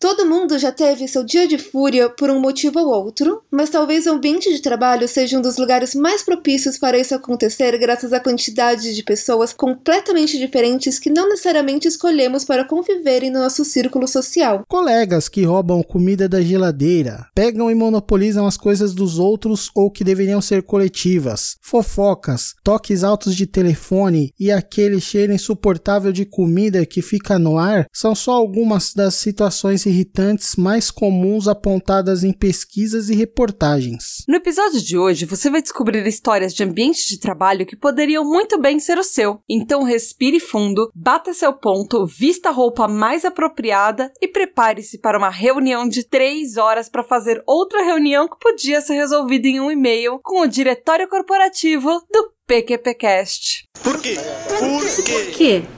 Todo mundo já teve seu dia de fúria por um motivo ou outro, mas talvez o ambiente de trabalho seja um dos lugares mais propícios para isso acontecer graças à quantidade de pessoas completamente diferentes que não necessariamente escolhemos para conviverem no nosso círculo social. Colegas que roubam comida da geladeira, pegam e monopolizam as coisas dos outros ou que deveriam ser coletivas, fofocas, toques altos de telefone e aquele cheiro insuportável de comida que fica no ar são só algumas das situações irritantes mais comuns apontadas em pesquisas e reportagens. No episódio de hoje, você vai descobrir histórias de ambientes de trabalho que poderiam muito bem ser o seu. Então respire fundo, bata seu ponto, vista a roupa mais apropriada e prepare-se para uma reunião de três horas para fazer outra reunião que podia ser resolvida em um e-mail com o diretório corporativo do PQPcast. Por quê? Por quê? Por quê?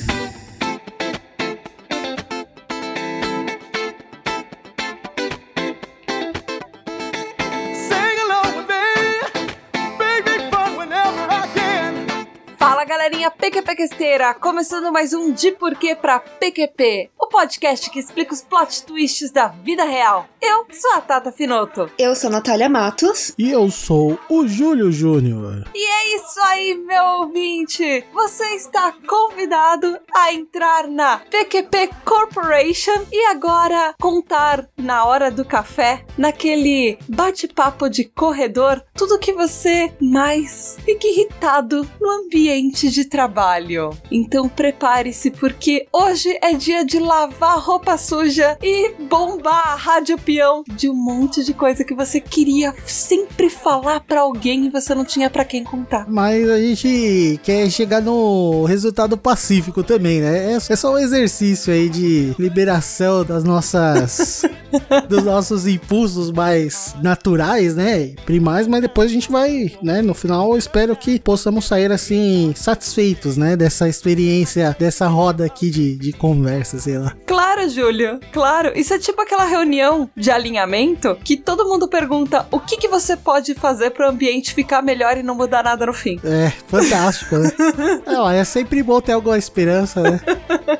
galerinha PQPquesteira, começando mais um De Porquê pra PQP, o podcast que explica os plot twists da vida real. Eu sou a Tata Finoto. Eu sou Natália Matos. E eu sou o Júlio Júnior. E é isso aí, meu ouvinte! Você está convidado a entrar na PQP Corporation e agora contar na hora do café, naquele bate-papo de corredor, tudo que você mais fica irritado no ambiente de trabalho. Então prepare-se porque hoje é dia de lavar roupa suja e bombar a rádio peão de um monte de coisa que você queria sempre falar para alguém e você não tinha para quem contar. Mas a gente quer chegar no resultado pacífico também, né? É é só um exercício aí de liberação das nossas. dos nossos impulsos mais naturais, né? Primais, mas depois a gente vai, né? No final, eu espero que possamos sair assim, satisfeitos, né? Dessa experiência, dessa roda aqui de, de conversa, sei lá. Claro, Júlio, claro. Isso é tipo aquela reunião de alinhamento que todo mundo pergunta o que, que você pode fazer para o ambiente ficar melhor e não mudar nada no fim. É, fantástico, né? é, ó, é sempre bom ter alguma esperança, né?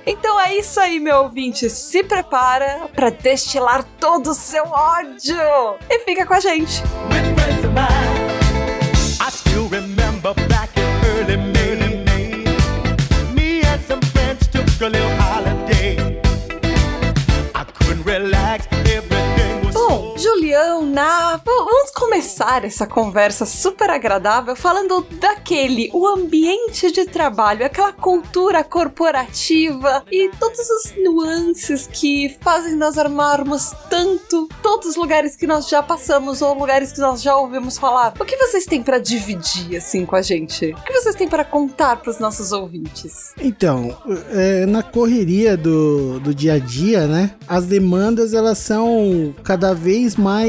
Então é isso aí, meu ouvinte. Se prepara para destilar todo o seu ódio e fica com a gente. With Julião, vamos começar essa conversa super agradável falando daquele, o ambiente de trabalho, aquela cultura corporativa e todas as nuances que fazem nós armarmos tanto todos os lugares que nós já passamos ou lugares que nós já ouvimos falar. O que vocês têm pra dividir assim com a gente? O que vocês têm pra contar pros nossos ouvintes? Então, é, na correria do, do dia a dia, né? As demandas elas são cada vez mais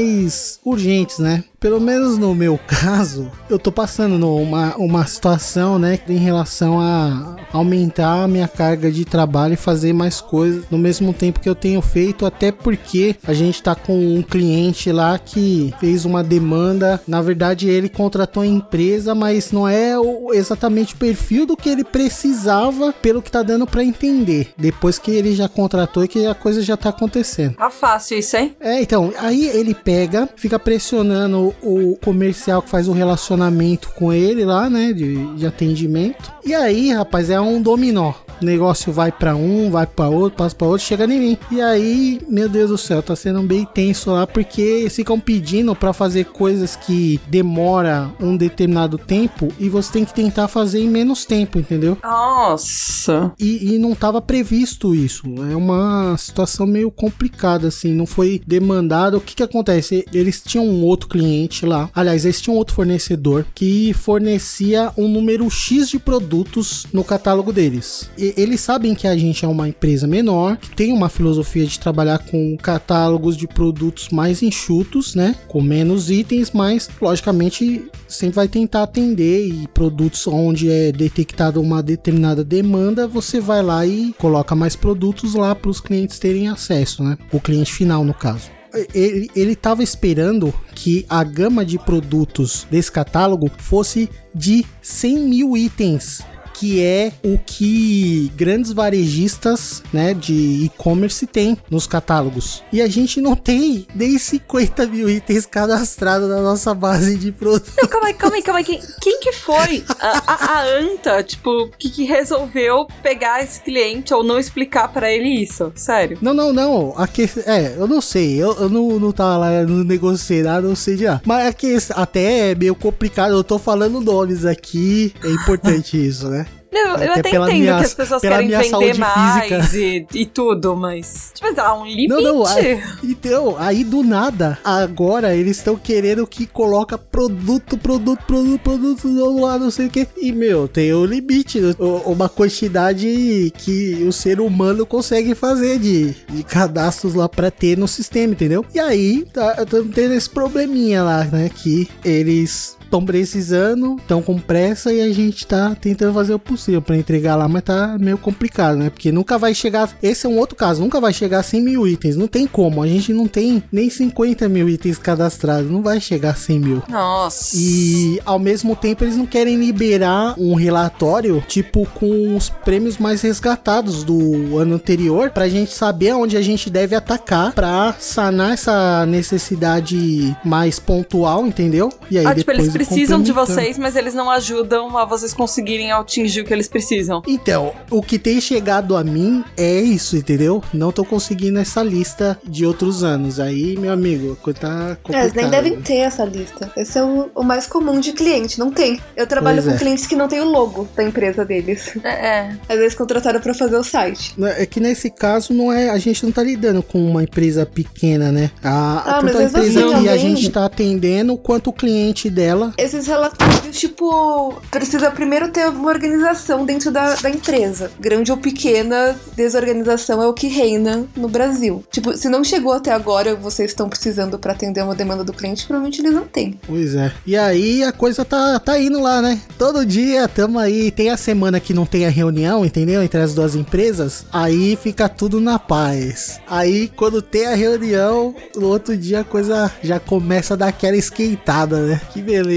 urgentes, né? Pelo menos no meu caso, eu tô passando numa uma situação, né, em relação a aumentar a minha carga de trabalho e fazer mais coisas no mesmo tempo que eu tenho feito, até porque a gente tá com um cliente lá que fez uma demanda, na verdade ele contratou a empresa, mas não é exatamente o perfil do que ele precisava, pelo que tá dando pra entender. Depois que ele já contratou e que a coisa já tá acontecendo. Tá fácil isso, hein? É, então, aí ele pega, fica pressionando o comercial que faz o relacionamento com ele lá, né, de, de atendimento. E aí, rapaz, é um dominó. O negócio vai pra um, vai pra outro, passa pra outro, chega em mim. E aí, meu Deus do céu, tá sendo bem tenso lá porque eles ficam pedindo pra fazer coisas que demora um determinado tempo e você tem que tentar fazer em menos tempo, entendeu? Nossa. E, e não estava previsto isso. É uma situação meio complicada, assim. Não foi demandado. O que que acontece? Eles tinham um outro cliente lá. Aliás, eles tinham outro fornecedor que fornecia um número X de produtos no catálogo deles. Eles sabem que a gente é uma empresa menor, que tem uma filosofia de trabalhar com catálogos de produtos mais enxutos, né? Com menos itens, mas logicamente sempre vai tentar atender e produtos onde é detectada uma determinada demanda, você vai lá e coloca mais produtos lá para os clientes terem acesso, né? O cliente final, no caso. ele, ele tava esperando que a gama de produtos desse catálogo fosse de 100 mil itens que é o que grandes varejistas, né, de e-commerce têm nos catálogos. E a gente não tem nem 50 mil itens cadastrados na nossa base de produtos. Não, calma aí, calma aí, calma aí. Quem, quem que foi a, a, a anta, tipo, que, que resolveu pegar esse cliente ou não explicar pra ele isso? Sério. Não, não, não. Aqui, é, eu não sei. Eu, eu não, não tava lá no negociei nada, não sei já. Mas aqui até é meio complicado. Eu tô falando nomes aqui. É importante isso, né? Não, eu Até até entendo minha- que as pessoas querem vender saúde mais e, e tudo, mas. Tipo, há um limite. Não, não, aí, então, aí do nada, agora eles estão querendo que coloca produto, produto, produto, produto do lá, não sei o que. E, meu, tem um limite, né? Uma quantidade que o ser humano consegue fazer de, de cadastros lá pra ter no sistema, entendeu? E aí, tá, tendo esse probleminha lá, né, que eles estão precisando, estão com pressa e a gente tá tentando fazer o possível pra entregar lá, mas tá meio complicado, né? Porque nunca vai chegar. Esse é um outro caso, nunca vai chegar a 100 mil itens. Não tem como. A gente não tem nem 50 mil itens cadastrados. Não vai chegar a 100 mil. Nossa. E ao mesmo tempo eles não querem liberar um relatório tipo com os prêmios mais resgatados do ano anterior pra gente saber aonde a gente deve atacar pra sanar essa necessidade mais pontual, entendeu? E aí Ah, tipo, eles depois precisam de vocês, mas eles não ajudam a vocês conseguirem atingir o que eles precisam. Então, o que tem chegado a mim é isso, entendeu? Não tô conseguindo essa lista de outros anos. Aí, meu amigo, coisa tá É, complicada. eles nem devem ter essa lista. Esse é o, o mais comum de cliente, não tem. Eu trabalho Pois com é. clientes que não tem o logo da empresa deles. É, é. Às vezes contrataram pra fazer o site. É que nesse caso não é, a gente não tá lidando com uma empresa pequena, né? A, Ah, tanto mas a mesmo empresa assim, que a gente tá atendendo quanto o cliente dela. Esses relatórios, tipo, precisa primeiro ter uma organização dentro da, da empresa. Grande ou pequena, desorganização é o que reina no Brasil. Tipo, se não chegou até agora, vocês estão precisando pra atender uma demanda do cliente, provavelmente eles não têm. Pois é. E aí a coisa tá, tá indo lá, né? Todo dia tamo aí. Tem a semana que não tem a reunião, entendeu? Entre as duas empresas. Aí fica tudo na paz. Aí quando tem a reunião, no outro dia a coisa já começa a dar aquela esquentada, né? Que beleza.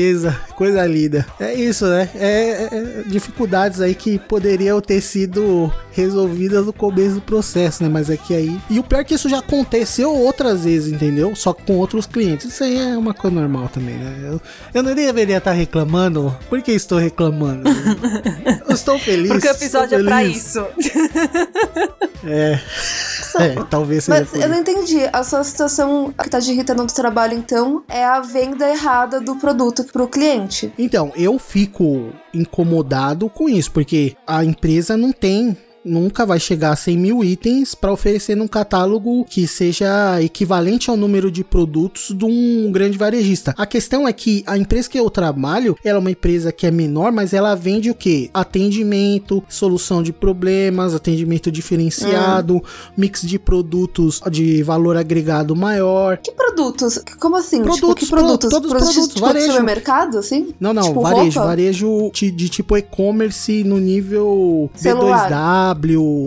Coisa linda. É isso, né? É, é- é dificuldades aí que poderiam ter sido resolvidas no começo do processo, né? Mas é que aí. E o pior é que isso já aconteceu outras vezes, entendeu? Só que com outros clientes. Isso aí é uma coisa normal também, né? Eu, eu não deveria estar reclamando. Por que estou reclamando? eu estou feliz. Porque o episódio é pra isso. É. É, talvez seja Mas eu não entendi. A sua situação que tá te irritando no trabalho, então, é a venda errada do produto pro cliente. Então, eu fico incomodado com isso, porque a empresa não tem. Nunca vai chegar a 100 mil itens para oferecer num catálogo que seja equivalente ao número de produtos de um grande varejista. A questão é que a empresa que eu trabalho, ela é uma empresa que é menor, mas ela vende o que? Atendimento, solução de problemas, atendimento diferenciado, mix de produtos de valor agregado maior. Que produtos? Como assim? tipo, Produtos, que produtos? pro- todos os Produtos produtos, tipo, varejo. de supermercado, assim? Não, não, Tipo, varejo, roupa? varejo ti- de tipo e-commerce no nível Celular. B2W.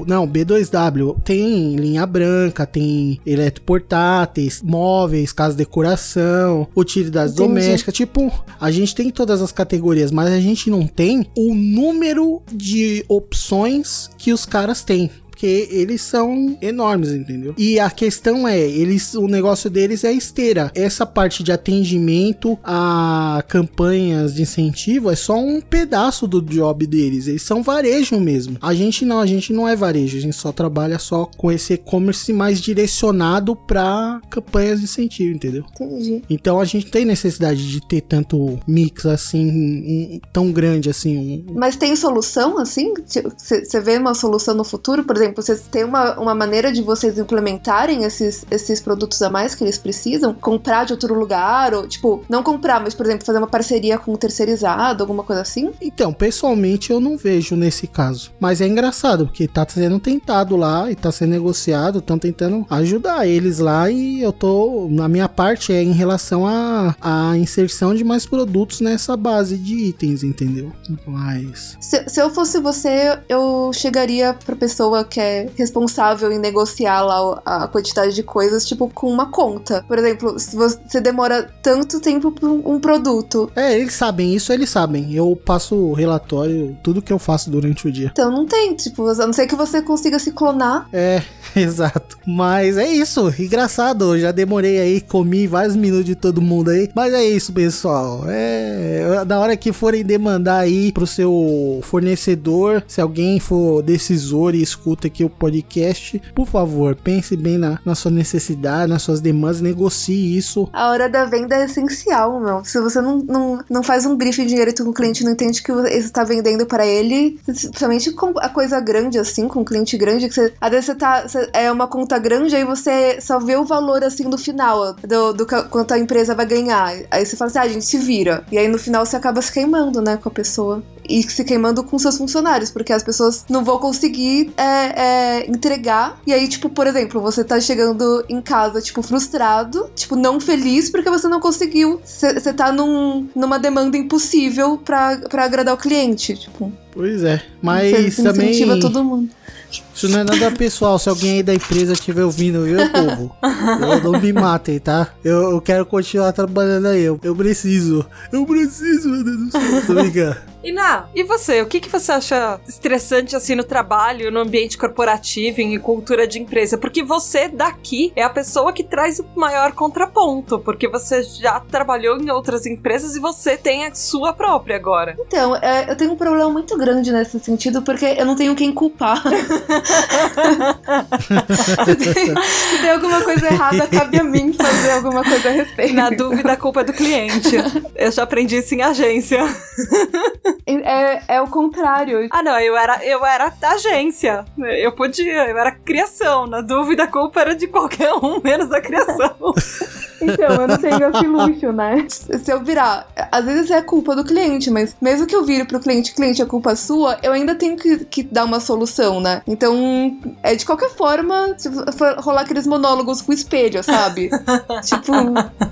Não, B2W. Tem linha branca, tem eletroportáteis, móveis, casa de decoração, utilidades Entendi. domésticas. Tipo, a gente tem todas as categorias, mas a gente não tem o número de opções que os caras têm. Porque eles são enormes, entendeu? E a questão é, eles, o negócio deles é esteira. Essa parte de atendimento a campanhas de incentivo é só um pedaço do job deles. Eles são varejo mesmo. A gente não, a gente não é varejo. A gente só trabalha só com esse e-commerce mais direcionado para campanhas de incentivo, entendeu? Entendi. Então a gente tem necessidade de ter tanto mix assim, um- tão grande assim, um, Mas tem solução, assim? Você vê uma solução no futuro? Por exemplo, vocês têm uma, uma maneira de vocês implementarem esses, esses produtos a mais que eles precisam? Comprar de outro lugar? Ou, tipo, não comprar, mas, por exemplo, fazer uma parceria com um terceirizado, alguma coisa assim? Então, pessoalmente eu não vejo nesse caso. Mas é engraçado, porque tá sendo tentado lá e tá sendo negociado, estão tentando ajudar eles lá e eu tô. Na minha parte é em relação à a, inserção de mais produtos nessa base de itens, entendeu? Mas. Se, se eu fosse você, eu chegaria pra pessoa que que é responsável em negociar lá a quantidade de coisas, tipo, com uma conta. Por exemplo, se você demora tanto tempo pra um produto, É, eles sabem isso, eles sabem. Eu passo o relatório, tudo que eu faço durante o dia. então não tem, tipo, a não ser que você consiga se clonar. É, exato. Mas é isso, engraçado. Eu já demorei aí, comi vários minutos de todo mundo aí. Mas é isso, pessoal. É, na hora que forem demandar aí pro seu fornecedor, se alguém for decisor e escuta aqui o podcast, por favor, pense bem na, na sua necessidade, nas suas demandas, negocie isso. A hora da venda é essencial, meu. Se você não, não, não faz um briefing direito com o cliente, não entende que você está vendendo pra ele, principalmente com a coisa grande, assim, com um cliente grande, que você, às vezes você tá. você- é uma conta grande, aí você só vê o valor, assim, do final, do, do quanto a empresa vai ganhar. Aí você fala assim, ah, a gente se vira. E aí no final você acaba se queimando, né, com a pessoa. E se queimando com seus funcionários, porque as pessoas não vão conseguir é, é, entregar. E aí, tipo, por exemplo, você tá chegando em casa, tipo, frustrado, tipo, não feliz porque você não conseguiu. Você tá num, numa demanda impossível pra, pra agradar o cliente. Tipo, Pois é, mas também. incentiva todo mundo. Isso não é nada pessoal. Se alguém aí da empresa estiver ouvindo, eu, povo, eu não me matem, tá? Eu, eu quero continuar trabalhando aí. Eu, eu preciso. Eu preciso, meu Deus do céu. Tô brincando. Iná, e você? O que, que você acha estressante assim no trabalho, no ambiente corporativo, em cultura de empresa? Porque você daqui é a pessoa que traz o maior contraponto, porque você já trabalhou em outras empresas e você tem a sua própria agora. Então, é, eu tenho um problema muito grande nesse sentido, porque eu não tenho quem culpar. se, tem, se tem alguma coisa errada, cabe a mim fazer alguma coisa a respeito. Na dúvida, a culpa é do cliente. Eu já aprendi isso em agência. É, é o contrário. Ah, não, eu era, eu era da agência. Eu podia, eu era criação. Na dúvida, a culpa era de qualquer um, menos da criação. Então, eu não tenho esse luxo, né? Se eu virar, às vezes é culpa do cliente, mas mesmo que eu vire pro cliente, cliente, é culpa sua, eu ainda tenho que, que dar uma solução, né? Então, é de qualquer forma, se for rolar aqueles monólogos com o espelho, sabe? tipo,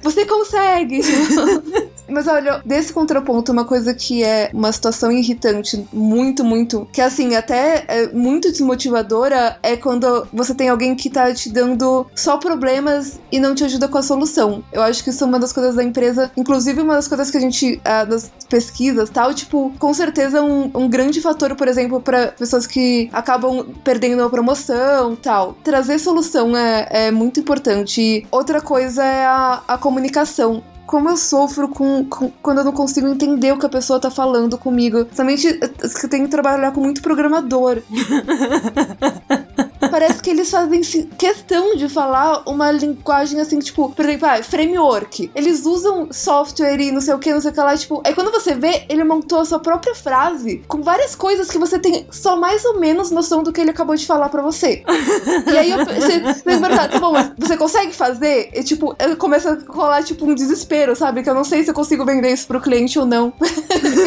você consegue! Mas olha, desse contraponto, uma coisa que é uma situação irritante, muito, muito, que assim, até é muito desmotivadora, é quando você tem alguém que tá te dando só problemas e não te ajuda com a solução. Eu acho que isso é uma das coisas da empresa, inclusive uma das coisas que a gente, das pesquisas tal, tipo, com certeza um, um grande fator, por exemplo, para pessoas que acabam perdendo a promoção tal. Trazer solução é, é muito importante. E outra coisa é a, a comunicação como eu sofro com, com- quando eu não consigo entender o que a pessoa tá falando comigo. Somente eu tenho que trabalhar com muito programador. Parece que eles fazem questão de falar uma linguagem assim, tipo, por exemplo, ah, framework. Eles usam software e não sei o que, não sei o que lá, tipo. Aí quando você vê, ele montou a sua própria frase com várias coisas que você tem só mais ou menos noção do que ele acabou de falar pra você. E aí eu, você, você tá bom, mas você consegue fazer? E tipo, eu começo a rolar tipo um desespero, sabe? Que eu não sei se eu consigo vender isso pro cliente ou não.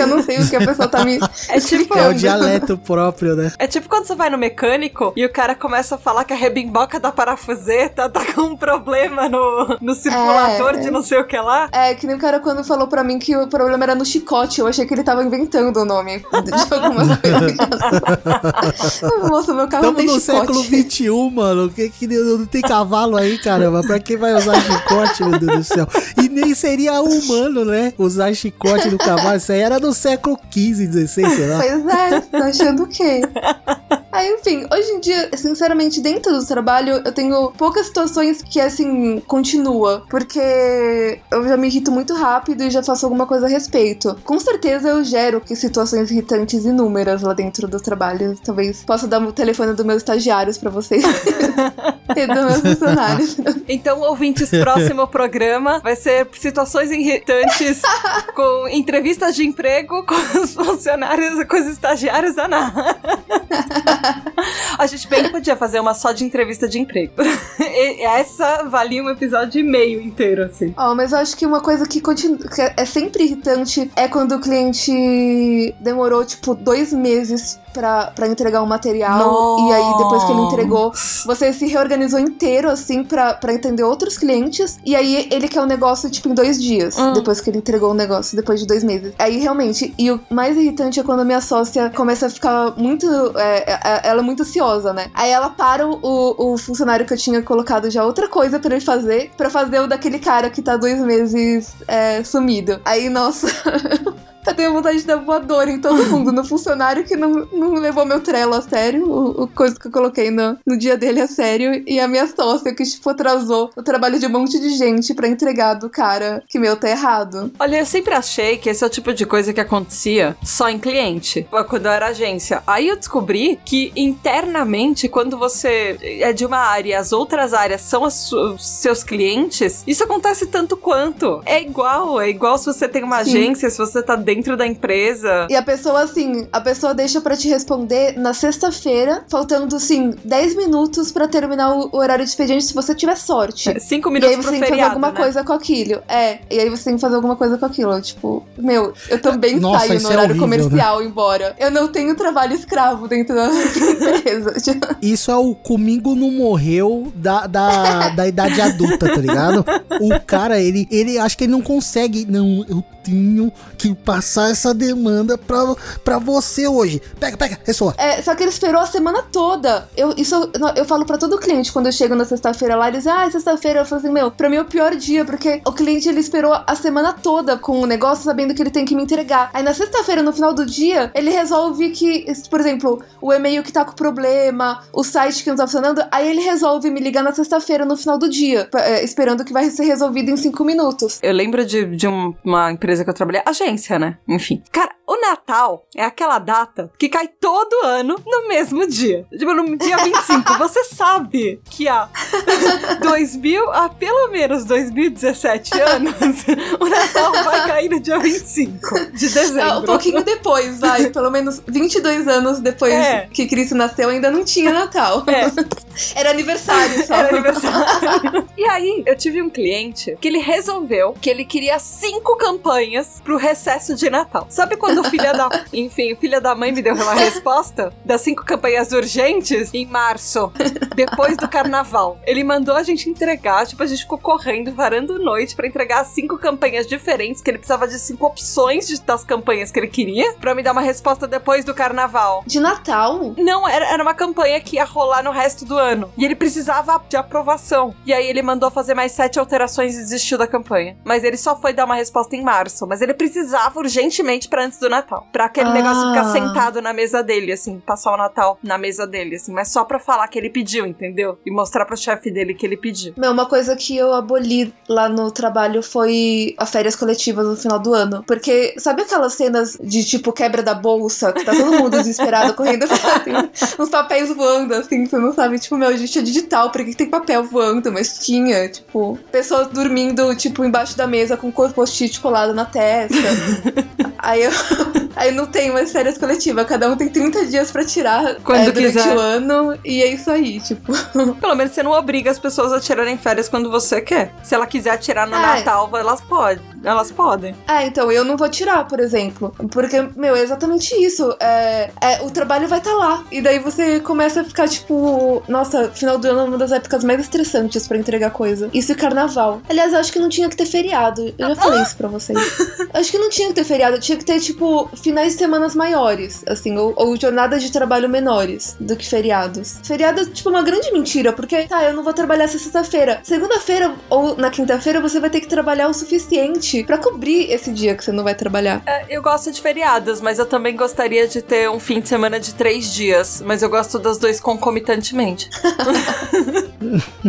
Eu não sei o que a pessoa tá me É tipo, É o dialeto próprio, né? é tipo quando você vai no mecânico e o cara começa a falar que a rebimboca da parafuseta tá com um problema no, no circulador É. de não sei o que lá. É, que nem o cara quando falou pra mim que o problema era no chicote. Eu achei que ele tava inventando o nome de alguma coisa. Moça, meu carro Estamos tem no chicote. século XXI, mano. Que, que não tem cavalo aí, caramba. Pra quem vai usar chicote, meu Deus do céu? E nem seria humano, né? Usar chicote no cavalo. Isso aí era do século XV, XVI, sei lá. Pois é, tá achando o quê? Aí, enfim, hoje em dia, sinceramente, dentro do trabalho, eu tenho poucas situações que, assim, continua. Porque eu já me irrito muito rápido e já faço alguma coisa a respeito. Com certeza eu gero que situações irritantes inúmeras lá dentro do trabalho. Talvez possa dar o telefone dos meus estagiários pra vocês. e dos meus funcionários. Então, ouvintes, próximo programa vai ser situações irritantes com entrevistas de emprego com os funcionários, com os estagiários da NA. A gente bem podia fazer uma só de entrevista de emprego. E essa valia um episódio e meio inteiro, assim. Ó, mas eu acho que uma coisa que, continua, que é sempre irritante é quando o cliente demorou, tipo, dois meses pra, pra entregar um material. E aí, depois que ele entregou, você se reorganizou inteiro, assim, pra, pra entender outros clientes. E aí, ele quer o negócio, tipo, em dois dias. Hum. Depois que ele entregou o negócio, depois de dois meses. Aí, realmente, e o mais irritante é quando a minha sócia começa a ficar muito. é, ela é muito ansiosa né? Aí ela para o, o, funcionário que eu tinha colocado já outra coisa pra ele fazer, pra fazer o daquele cara que tá dois meses é, sumido. Aí, nossa. Eu tenho vontade de dar voadora em todo mundo, no funcionário que não, não levou meu trelo a sério, o, o coisa que eu coloquei no, no dia dele a sério, e a minha sócia que, tipo, atrasou o trabalho de um monte de gente pra entregar do cara que, meu, tá errado. Olha, eu sempre achei que esse é o tipo de coisa que acontecia só em cliente, quando eu era agência. Aí eu descobri que internamente, quando você é de uma área e as outras áreas são os seus clientes, isso acontece tanto quanto. É igual, é igual se você tem uma Sim. agência, se você tá dentro da empresa. E a pessoa, assim, a pessoa deixa pra te responder na sexta-feira, faltando, assim, 10 minutos pra terminar o, horário de expediente se você tiver sorte. Cinco E minutos aí você pro tem que fazer alguma né? coisa com aquilo. É, e aí você tem que fazer alguma coisa com aquilo. Tipo, meu, eu também Nossa, saio no é horário horrível, comercial embora. Eu não tenho trabalho escravo dentro da empresa. Isso é o comigo não morreu da, da, da idade adulta, tá ligado? O cara, ele, ele acho que ele não consegue. Não, eu tenho que passar essa demanda pra, pra você hoje. Pega, pega, ressoa. É, só que ele esperou a semana toda. Eu, isso eu, eu falo pra todo cliente quando eu chego na sexta-feira lá, eles, ah, é sexta-feira. Eu falo assim, meu, pra mim é o pior dia, porque o cliente ele esperou a semana toda com o negócio, sabendo que ele tem que me entregar. Aí na sexta-feira, no final do dia, ele resolve que, por exemplo, o e-mail que tá com problema, o site que não tá funcionando, aí ele resolve me ligar na sexta-feira, no final do dia, pra- é, esperando que vai ser resolvido em cinco minutos. Eu lembro de, de um- uma empresa que eu trabalhei, agência, né? Enfim. Cara, o Natal é aquela data que cai todo ano no mesmo dia. Tipo, no dia 25. Você sabe que há 2000, há pelo menos 2017 anos, o Natal vai cair no dia 25 de Ah, dezembro. um pouquinho depois, vai. Pelo menos 22 anos depois É. que Cristo nasceu, ainda não tinha Natal. É. Era aniversário só. Era aniversário. e aí, eu tive um cliente que ele resolveu que ele queria cinco campanhas pro recesso de Natal. Sabe quando o filho da. Enfim, o filho da mãe me deu uma resposta das cinco campanhas urgentes em março, depois do carnaval. Ele mandou a gente entregar, tipo, a gente ficou correndo, varando noite pra entregar cinco campanhas diferentes, que ele precisava de cinco opções de- das campanhas que ele queria, pra me dar uma resposta depois do carnaval. De Natal? Não, era, era uma campanha que ia rolar no resto do ano. E ele precisava de aprovação. E aí ele mandou fazer mais sete alterações e desistiu da campanha. Mas ele só foi dar uma resposta em março. Mas ele precisava urgentemente pra antes do Natal. Pra aquele Ah. negócio ficar sentado na mesa dele, assim, passar o Natal na mesa dele, assim. Mas só pra falar que ele pediu, entendeu? E mostrar pro chefe dele que ele pediu. Meu, uma coisa que eu aboli lá no trabalho foi as férias coletivas no final do ano. Porque, sabe aquelas cenas de tipo quebra da bolsa, que tá todo mundo desesperado correndo, assim, uns papéis voando, assim, você não sabe, tipo, meu, a gente é digital, por que tem papel voando? Mas tinha, tipo, pessoas dormindo, tipo, embaixo da mesa com post-it colado na testa. Aí eu. Aí não tem mais férias coletivas, cada um tem 30 dias pra tirar Quando é, durante quiser. o ano, e é isso aí, tipo. Pelo menos você não obriga as pessoas a tirarem férias quando você quer. Se ela quiser tirar no Ah, Natal, elas podem. Elas podem. Ah, então eu não vou tirar, por exemplo. Porque, meu, é exatamente isso. É, é, o trabalho vai estar lá. E daí você começa a ficar, tipo, nossa, final do ano é uma das épocas mais estressantes pra entregar coisa. Isso e carnaval. Aliás, eu acho que não tinha que ter feriado. Eu já falei isso pra vocês. Eu acho que não tinha que ter feriado. Tinha que ter, tipo, finais de semanas maiores, assim, ou, ou jornadas de trabalho menores do que feriados. Feriado é, tipo, uma grande mentira, porque, tá, eu não vou trabalhar essa sexta-feira. Segunda-feira ou na quinta-feira você vai ter que trabalhar o suficiente pra cobrir esse dia que você não vai trabalhar. É, eu gosto de feriados, mas eu também gostaria de ter um fim de semana de três dias. Mas eu gosto dos dois concomitantemente.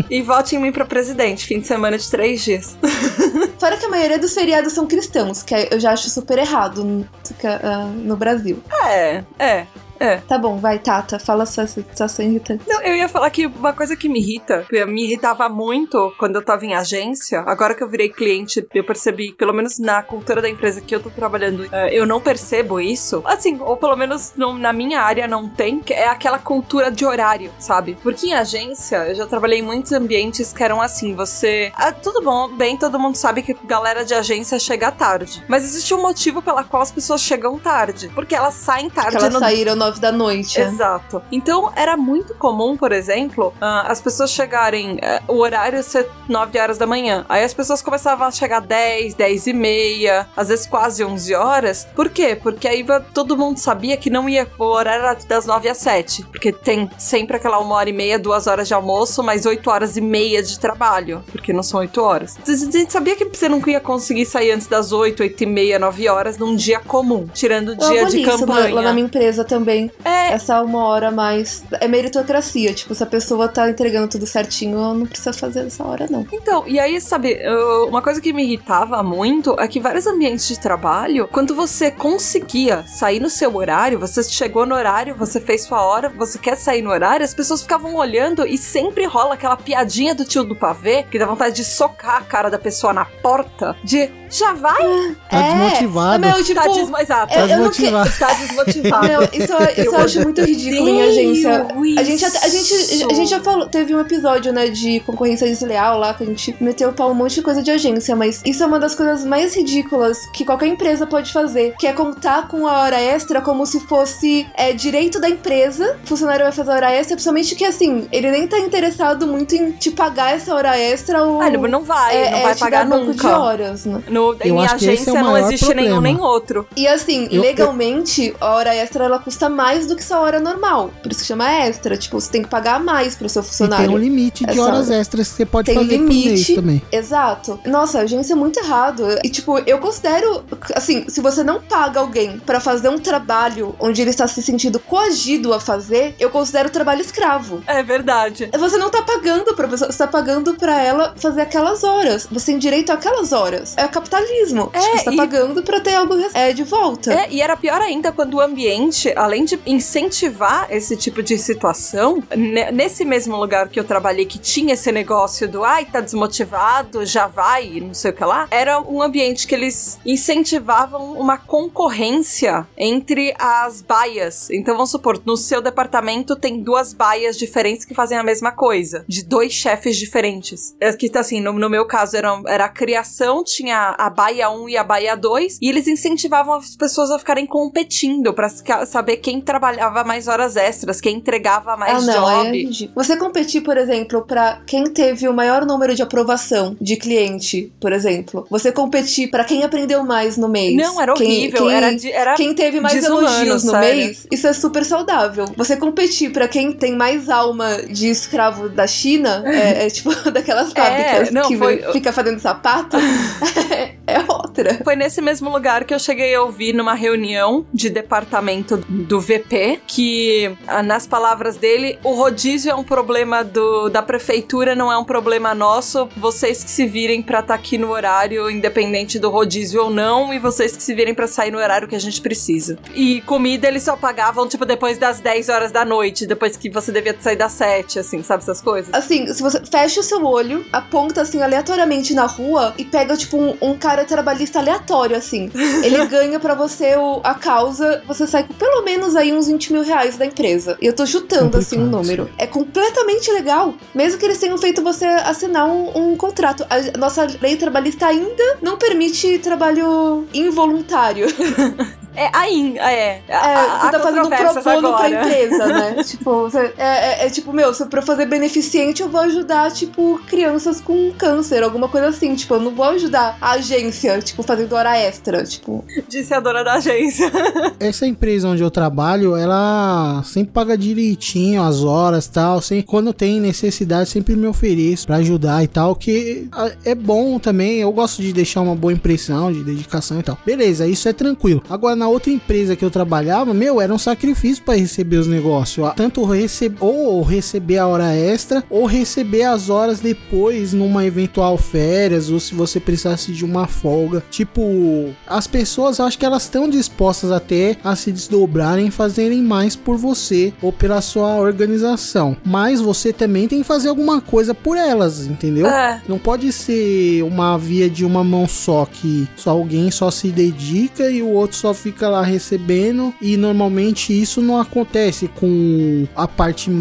e vote em mim pra presidente, fim de semana de três dias. Fora que a maioria dos feriados são cristãos, que eu já acho super errado no, ah, no Brasil. É, é. É. Tá bom, vai, Tata, fala sua situação irritante. Não, eu ia falar que uma coisa que me irrita, que me irritava muito quando eu tava em agência, agora que eu virei cliente, eu percebi, pelo menos na cultura da empresa que eu tô trabalhando, eh, eu não percebo isso. Assim, ou pelo menos não- na minha área não tem, que é aquela cultura de horário, sabe? Porque em agência, eu já trabalhei em muitos ambientes que eram assim, você. Ah, tudo bom, bem, todo mundo sabe que galera de agência chega tarde. Mas existe um motivo pela qual as pessoas chegam tarde. Porque elas saem tarde Que elas no saíram 9 nove da noite. Exato. Então era muito comum, por exemplo, ah, as pessoas chegarem. eh, o horário ser 9 horas da manhã. Aí as pessoas começavam a chegar 10, 10 e meia, às vezes quase 11 horas. Por quê? Porque aí todo mundo sabia que não ia. O horário era das 9 às 7. Porque tem sempre aquela uma hora e meia, duas horas de almoço, mais 8 horas e meia de trabalho. Porque não são 8 horas. A gente sabia que você não ia conseguir sair antes das 8, 8 e meia, 9 horas num dia comum. Tirando o dia de campanha. lá na minha empresa também. É, Essa uma hora mais. É meritocracia. Tipo, se a pessoa tá entregando tudo certinho, não precisa fazer essa hora, não. Então, e aí, sabe, eu- uma coisa que me irritava muito é que vários ambientes de trabalho, quando você conseguia sair no seu horário, você chegou no horário, você fez sua hora, você quer sair no horário, as pessoas ficavam olhando e sempre rola aquela piadinha do tio do pavê, que dá vontade de socar a cara da pessoa na porta, de já vai? Tá É, desmotivado. Meu, tipo, tá desmo... Exato. eu- eu não que- desmotivado. Tá desmotivado. Meu, isso, isso eu acho muito ridículo em agência. A gente, a, gente, a gente já falou, teve um episódio, né, de concorrência desleal lá, que a gente meteu o pau um monte de coisa de agência, mas isso é uma das coisas mais ridículas que qualquer empresa pode fazer, que é contar com a hora extra como se fosse é, direito da empresa. O funcionário vai fazer hora extra, principalmente que, assim, ele nem tá interessado muito em te pagar essa hora extra ou... Ah, não, não vai, é, não é vai te pagar banco de nunca. horas, né? No, Eu em acho que esse agência é o não maior existe nenhum problema. nem outro. E assim, Eu- legalmente, a hora extra ela custa mais do que sua hora normal. Por isso que chama extra. Tipo, você tem que pagar mais pro seu E tem funcionário. um limite de horas hora. extras que você pode Tem fazer por mês limite. também. Exato. Nossa, a agência é muito errado. E, tipo, eu considero. Assim, se você não paga alguém pra fazer um trabalho onde ele está se sentindo coagido a fazer, eu considero trabalho escravo. É verdade. Você não tá pagando pra pessoa, você tá pagando pra ela fazer aquelas horas. Você tem direito àquelas horas. É capitalismo. É, tipo, você tá e- pagando pra ter algo é, de volta. É, e era pior ainda quando o ambiente, além de incentivar esse tipo de situação, ne- nesse mesmo lugar que eu trabalhei, que tinha esse negócio do ai, tá desmotivado, já vai, não sei o que lá, era um ambiente que eles incentivavam uma concorrência entre as baias. Então vamos supor, no seu departamento tem duas baias diferentes que fazem a mesma coisa, de dois chefes diferentes. É que assim, no, no meu caso era, era a criação, tinha a baia 1 e a baia 2, e eles incentivavam as pessoas a ficarem competindo pra ficar- saber quem trabalhava mais horas extras, quem entregava mais ah, não, é job. ridículo. Você competir, por exemplo, pra quem teve o maior número de aprovação de cliente, por exemplo. Você competir pra quem aprendeu mais no mês. Não, era Quem- horrível, quem- era, de- era Quem teve mais elogios no sério. mês, isso é super saudável. Você competir pra quem tem mais alma de escravo da China, é, é tipo daquelas fábricas não, que foi- fica fazendo sapato, it é outra. Foi nesse mesmo lugar que eu cheguei a ouvir numa reunião de departamento do VP que, ah, nas palavras dele, o rodízio é um problema do, da prefeitura, não é um problema nosso. Vocês que se virem pra estar aqui no horário, independente do rodízio ou não, e vocês que se virem pra sair no horário que a gente precisa. E comida eles só pagavam, tipo, depois das 10 horas da noite, depois que você devia sair das 7, assim, sabe essas coisas? Assim, se você fecha o seu olho, aponta assim aleatoriamente na rua e pega, tipo, um, um cara trabalhista aleatório, assim. Ele ganha pra você o- a causa, você sai com pelo menos aí uns 20 mil reais da empresa. E eu tô chutando, assim, o Complicado, número. É completamente legal. Mesmo que eles tenham feito você assinar um, um contrato. A nossa lei trabalhista ainda não permite trabalho involuntário. É, ainda, é. É, você a tá fazendo pro controvérsias bono pra agora. empresa, né? tipo, você- é, é- é tipo, meu, se pra fazer beneficente eu vou ajudar, tipo, crianças com câncer, alguma coisa assim. Tipo, eu não vou ajudar a agência, tipo, fazendo hora extra. Tipo, Disse a dona da agência. Essa empresa onde eu trabalho, ela sempre paga direitinho as horas e tal. Sempre, quando tem necessidade, sempre me ofereço pra ajudar e tal. Que é bom também. Eu gosto de deixar uma boa impressão, de dedicação e tal. Beleza, isso é tranquilo. Agora, na outra empresa que eu trabalhava, meu, era um sacrifício pra receber os negócios. Tanto receber, ou receber a hora extra, ou receber as horas depois numa eventual férias, ou se você precisasse de uma folga. Tipo, as pessoas, acho que elas estão dispostas até a se desdobrarem e fazerem mais por você ou pela sua organização. Mas você também tem que fazer alguma coisa por elas, entendeu? É. Não pode ser uma via de uma mão só, que só alguém só se dedica e o outro só fica fica lá recebendo e normalmente isso não acontece com a parte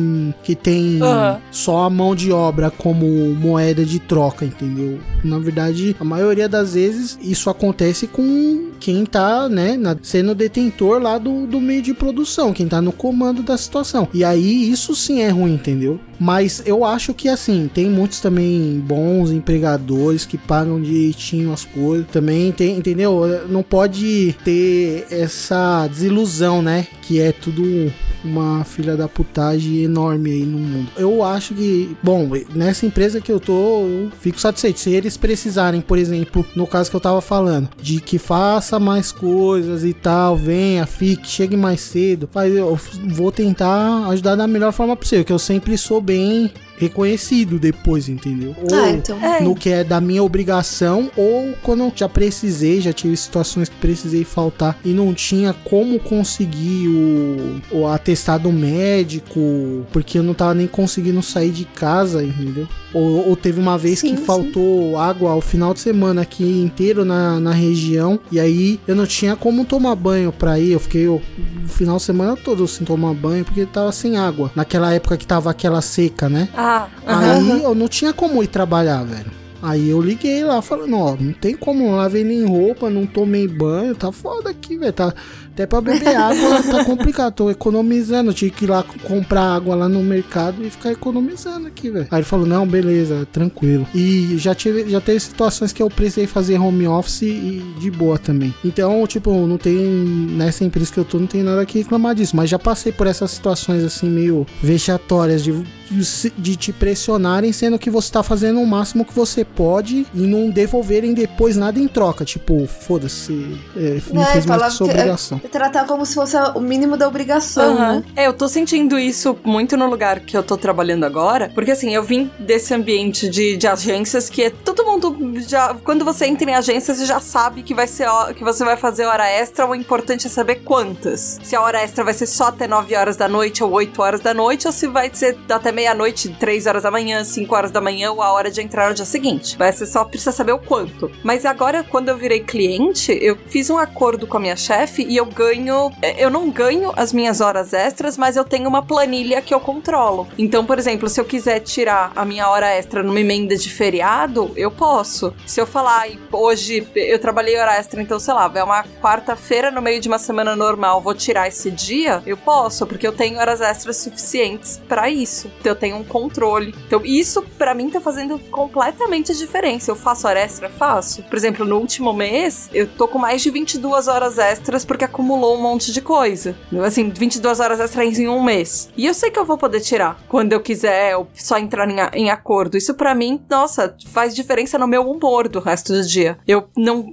que tem Aham. só a mão de obra como moeda de troca, entendeu? Na verdade, a maioria das vezes isso acontece com quem tá, né, sendo detentor lá do, do meio de produção, quem tá no comando da situação. E aí isso sim é ruim, entendeu? Mas eu acho que assim, tem muitos também bons empregadores que pagam direitinho as coisas. Também tem, entendeu? Não pode ter essa desilusão, né? Que é tudo uma filha da putagem enorme aí no mundo. Eu acho que, bom, nessa empresa que eu tô, eu fico satisfeito. Se eles precisarem, por exemplo, no caso que eu tava falando, de que faça mais coisas e tal, venha, fique, chegue mais cedo, eu vou tentar ajudar da melhor forma possível, que eu sempre sou bem reconhecido depois, entendeu? Ou Ah, então. É. no que é da minha obrigação ou quando eu já precisei, já tive situações que precisei faltar e não tinha como conseguir o, o atestado médico, porque eu não tava nem conseguindo sair de casa, entendeu? Ou, ou teve uma vez Sim, que sim. faltou água ao final de semana aqui inteiro na, na região e aí eu não tinha como tomar banho pra ir, eu fiquei o, o final de semana todo sem tomar banho porque tava sem água. Naquela época que tava aquela seca, né? Ah, aham. Aí eu não tinha como ir trabalhar, velho. Aí eu liguei lá falando, ó, não tem como, não lavei nem roupa, não tomei banho, tá foda aqui, velho. Tá, até pra beber água tá complicado, tô economizando. Eu tive que ir lá comprar água lá no mercado e ficar economizando aqui, velho. Aí ele falou, não, beleza, tranquilo. E já tive, já teve situações que eu precisei fazer home office e de boa também. Então, tipo, não tem, nessa empresa que eu tô, não tem nada que reclamar disso. Mas já passei por essas situações assim, meio vexatórias de de- te pressionarem, sendo que você tá fazendo o máximo que você pode e não devolverem depois nada em troca. Tipo, foda-se, é, não É, fez mais que sua que- obrigação. Tratar como se fosse o mínimo da obrigação, Aham. né? É, eu tô sentindo isso muito no lugar que eu tô trabalhando agora, porque assim, eu vim desse ambiente de, de agências que é todo mundo já. Quando você entra em agência, você já sabe que vai ser que você vai fazer hora extra, o importante é saber quantas. Se a hora extra vai ser só até 9 horas da noite ou 8 horas da noite, ou se vai ser até meia-noite, 3 horas da manhã, 5 horas da manhã, ou a hora de entrar no dia seguinte. Vai ser só precisa saber o quanto. Mas agora, quando eu virei cliente, eu fiz um acordo com a minha chefe e eu ganho. Eu não ganho as minhas horas extras, mas eu tenho uma planilha que eu controlo. Então, por exemplo, se eu quiser tirar a minha hora extra numa emenda de feriado, eu posso. Se eu falar, "Ai, hoje eu trabalhei hora extra, então, sei lá, é uma quarta-feira no meio de uma semana normal, vou tirar esse dia, eu posso, porque eu tenho horas extras suficientes pra isso. Então, eu tenho um controle. Então, isso pra mim tá fazendo completamente a diferença. Eu faço hora extra? Faço. Por exemplo, no último mês, eu tô com mais de 22 horas extras porque acumulou um monte de coisa. Assim, 22 horas extras em um mês. E eu sei que eu vou poder tirar quando eu quiser, ou só entrar em, em acordo. Isso pra mim, nossa, faz diferença no meu humor do resto do dia. Eu não.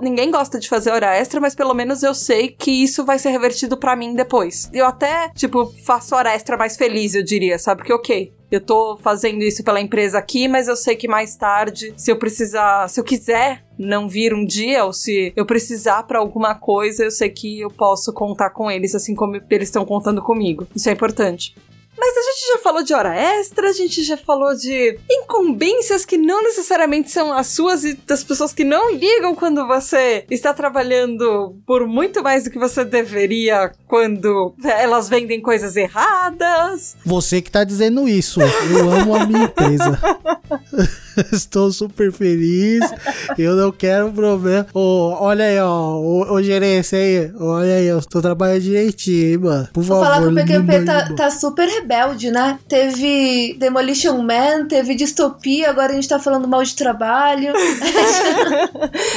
ninguém gosta de fazer hora extra, mas pelo menos eu sei que isso vai ser revertido pra mim depois. Eu até, tipo, faço hora extra mais feliz, eu diria, sabe? Porque, ok, eu tô fazendo isso pela empresa aqui, mas eu sei que mais tarde, se eu precisar, se eu quiser não vir um dia, ou se eu precisar pra alguma coisa, eu sei que eu posso contar com eles, assim como eles estão contando comigo. Isso é importante. Mas a gente já falou de hora extra, a gente já falou de incumbências que não necessariamente são as suas e das pessoas que não ligam quando você está trabalhando por muito mais do que você deveria quando elas vendem coisas erradas. Você que tá dizendo isso, eu amo a minha empresa. Estou super feliz. Eu não quero problema. Ô, olha aí, ó. Ô, ô gerência aí. Olha aí, eu tô trabalhando direitinho, hein, mano. Por Vou favor. falar que o PQP tá, tá super rebelde, né? Teve Demolition Man, teve Distopia, agora a gente tá falando mal de trabalho.